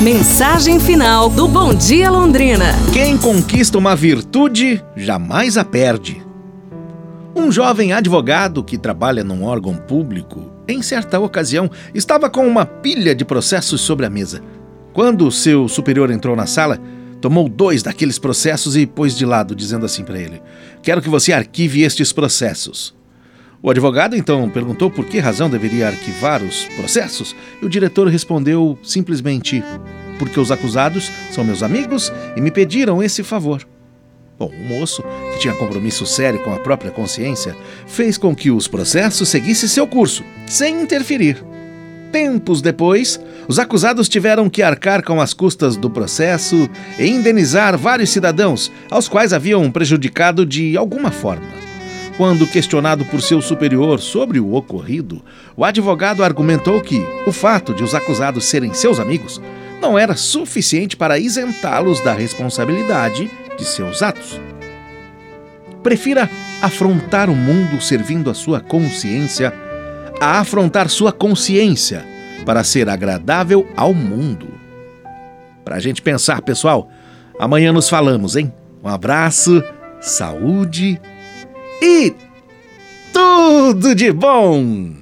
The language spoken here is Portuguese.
Mensagem final do Bom Dia Londrina. Quem conquista uma virtude jamais a perde. Um jovem advogado que trabalha num órgão público, em certa ocasião, estava com uma pilha de processos sobre a mesa. Quando seu superior entrou na sala, tomou dois daqueles processos e pôs de lado, dizendo assim para ele: Quero que você arquive estes processos. O advogado então perguntou por que razão deveria arquivar os processos e o diretor respondeu simplesmente: Porque os acusados são meus amigos e me pediram esse favor. Bom, o moço, que tinha compromisso sério com a própria consciência, fez com que os processos seguissem seu curso, sem interferir. Tempos depois, os acusados tiveram que arcar com as custas do processo e indenizar vários cidadãos, aos quais haviam prejudicado de alguma forma. Quando questionado por seu superior sobre o ocorrido, o advogado argumentou que o fato de os acusados serem seus amigos não era suficiente para isentá-los da responsabilidade de seus atos. Prefira afrontar o mundo servindo a sua consciência a afrontar sua consciência para ser agradável ao mundo. Para a gente pensar, pessoal, amanhã nos falamos, hein? Um abraço, saúde e tudo de bom!